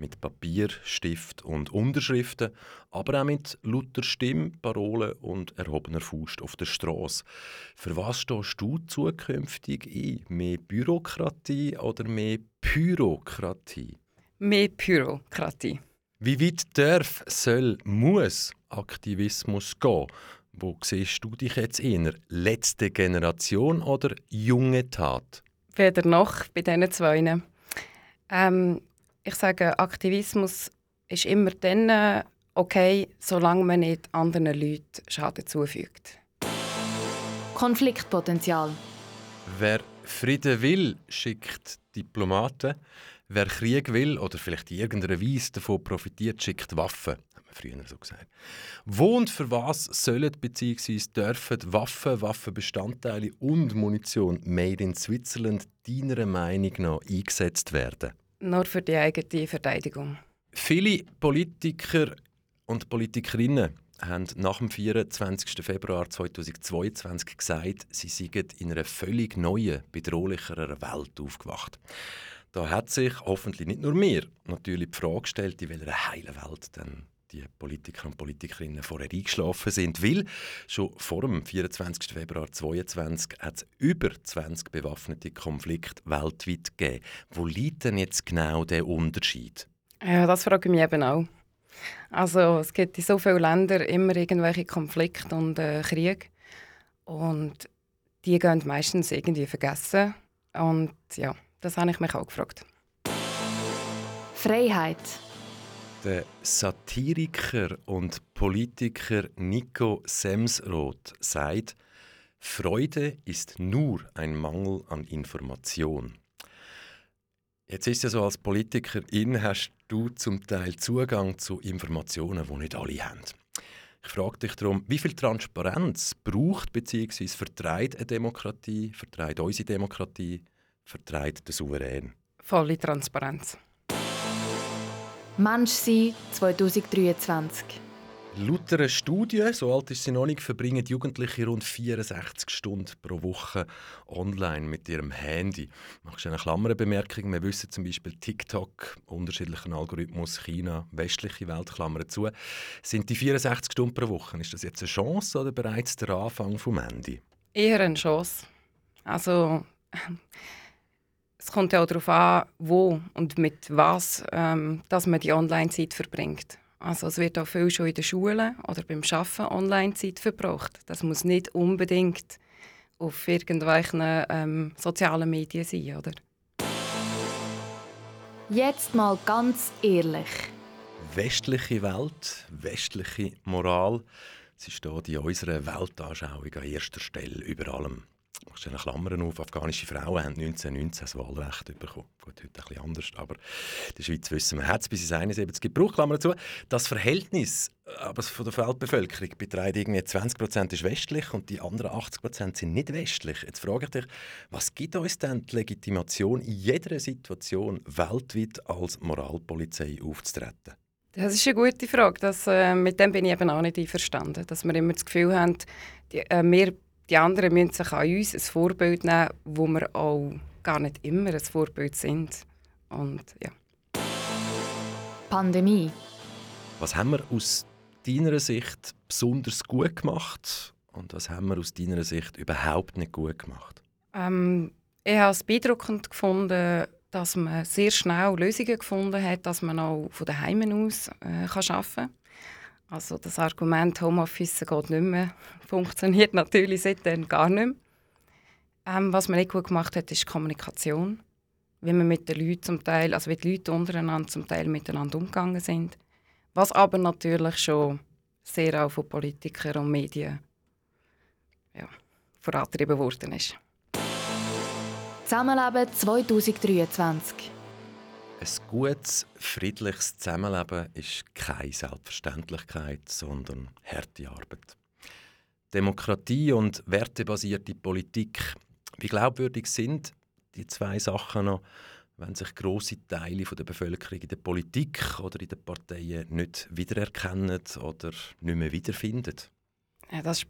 Mit Papier, Stift und Unterschriften, aber auch mit lauter Stimme, Parolen und erhobener Faust auf der Straße. Für was stehst du zukünftig ein? Mehr Bürokratie oder mehr Pyrokratie? Mehr Bürokratie. Wie weit darf, soll, muss Aktivismus gehen? Wo siehst du dich jetzt eher? Letzte Generation oder junge Tat? Weder noch bei diesen zwei. Ähm, ich sage, Aktivismus ist immer dann okay, solange man nicht anderen Leuten Schaden zufügt. Konfliktpotenzial. Wer Frieden will, schickt Diplomaten. Wer Krieg will oder vielleicht in irgendeiner Weise davon profitiert, schickt Waffen. Haben wir früher so gesagt. Wo und für was sollen bzw. dürfen Waffen, Waffenbestandteile und Munition made in Switzerland deiner Meinung nach eingesetzt werden? Nur für die eigene Verteidigung. Viele Politiker und Politikerinnen haben nach dem 24. Februar 2022 gesagt, sie seien in einer völlig neuen, bedrohlicheren Welt aufgewacht. Da hat sich hoffentlich nicht nur mir natürlich die Frage gestellt, in welcher heilen Welt denn die Politiker und Politikerinnen vorher eingeschlafen sind. Weil schon vor dem 24. Februar 2022 hat es über 20 bewaffnete Konflikte weltweit gegeben. Wo liegt denn jetzt genau der Unterschied? Ja, das frage ich mich eben auch. Also es gibt in so vielen Ländern immer irgendwelche Konflikte und äh, Kriege. Und die gehen meistens irgendwie vergessen. Und ja, das habe ich mich auch gefragt. Freiheit. Der Satiriker und Politiker Nico Semsroth sagt, Freude ist nur ein Mangel an Information. Jetzt ist ja so, als Politikerin hast du zum Teil Zugang zu Informationen, die nicht alle haben. Ich frage dich darum, wie viel Transparenz braucht bzw. vertreibt eine Demokratie, vertreibt unsere Demokratie, vertreibt der Souverän? Volle Transparenz. Mensch sein 2023. Laut einer Studie, so alt ist sie noch nicht, verbringen Jugendliche rund 64 Stunden pro Woche online mit ihrem Handy. Machst du eine Klammerbemerkung? Wir wissen zum Beispiel TikTok, unterschiedlichen Algorithmus, China, westliche Welt, Klammern zu. Sind die 64 Stunden pro Woche, ist das jetzt eine Chance oder bereits der Anfang vom Ende? Eher eine Chance. Also es kommt ja auch darauf an, wo und mit was ähm, dass man die Online-Zeit verbringt. Also es wird auch viel schon in den Schulen oder beim Arbeiten Online-Zeit verbraucht. Das muss nicht unbedingt auf irgendwelchen ähm, sozialen Medien sein, oder? Jetzt mal ganz ehrlich. Westliche Welt, westliche Moral, sie steht in unserer Weltanschauung an erster Stelle über allem. Ich stelle Klammern auf, afghanische Frauen haben 1919 das Wahlrecht bekommen. Gut, heute bisschen anders, aber in der Schweiz wissen wir, hat es bis ins 71 gebraucht, Klammer dazu. Das Verhältnis aber von der Weltbevölkerung beträgt irgendwie 20% ist westlich und die anderen 80% sind nicht westlich. Jetzt frage ich dich, was gibt uns denn die Legitimation in jeder Situation weltweit als Moralpolizei aufzutreten? Das ist eine gute Frage. Das, äh, mit dem bin ich eben auch nicht einverstanden. Dass wir immer das Gefühl haben, die, äh, wir die anderen müssen sich an uns ein Vorbild nehmen, wo wir auch gar nicht immer ein Vorbild sind. Und ja. Pandemie. Was haben wir aus deiner Sicht besonders gut gemacht und was haben wir aus deiner Sicht überhaupt nicht gut gemacht? Ähm, ich habe es beeindruckend gefunden, dass man sehr schnell Lösungen gefunden hat, dass man auch von daheim aus äh, kann arbeiten kann. Also das Argument Homeoffice geht nicht mehr, funktioniert natürlich seitdem gar nicht mehr. Ähm, was man nicht gut gemacht hat, ist Kommunikation. Wie man mit den Leuten zum Teil, also wie die Leute untereinander zum Teil miteinander umgegangen sind. Was aber natürlich schon sehr auch von Politikern und Medien ja, vorangetrieben worden ist. Zusammenleben 2023. Ein gutes, friedliches Zusammenleben ist keine Selbstverständlichkeit, sondern harte Arbeit. Demokratie und wertebasierte Politik. Wie glaubwürdig sind die zwei Sachen noch, wenn sich große Teile der Bevölkerung in der Politik oder in den Parteien nicht wiedererkennen oder nicht mehr wiederfinden? Ja, das ist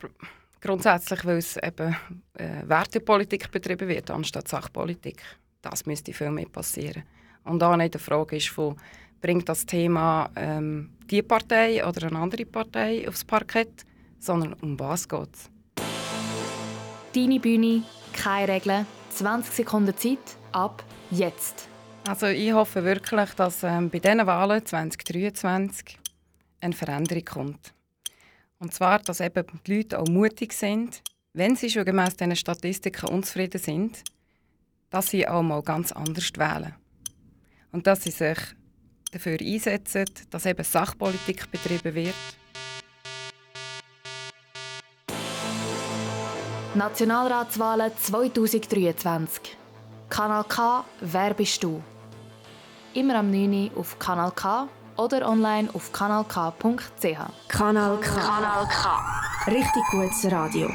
grundsätzlich, weil es eben äh, Wertepolitik betrieben wird, anstatt Sachpolitik. Das müsste viel mehr passieren. Und auch nicht die Frage ist von, bringt das Thema ähm, die Partei oder eine andere Partei aufs Parkett, sondern um was geht es. Deine Bühne, keine Regeln, 20 Sekunden Zeit, ab jetzt. Also ich hoffe wirklich, dass ähm, bei diesen Wahlen 2023 eine Veränderung kommt. Und zwar, dass eben die Leute auch mutig sind, wenn sie schon gemäß diesen Statistiken unzufrieden sind, dass sie auch mal ganz anders wählen und dass sie sich dafür einsetzen, dass eben Sachpolitik betrieben wird. Nationalratswahlen 2023. Kanal K, wer bist du? Immer am 9. Uhr auf Kanal K oder online auf kanalk.ch. Kanal K. Kanal K. Richtig gutes Radio.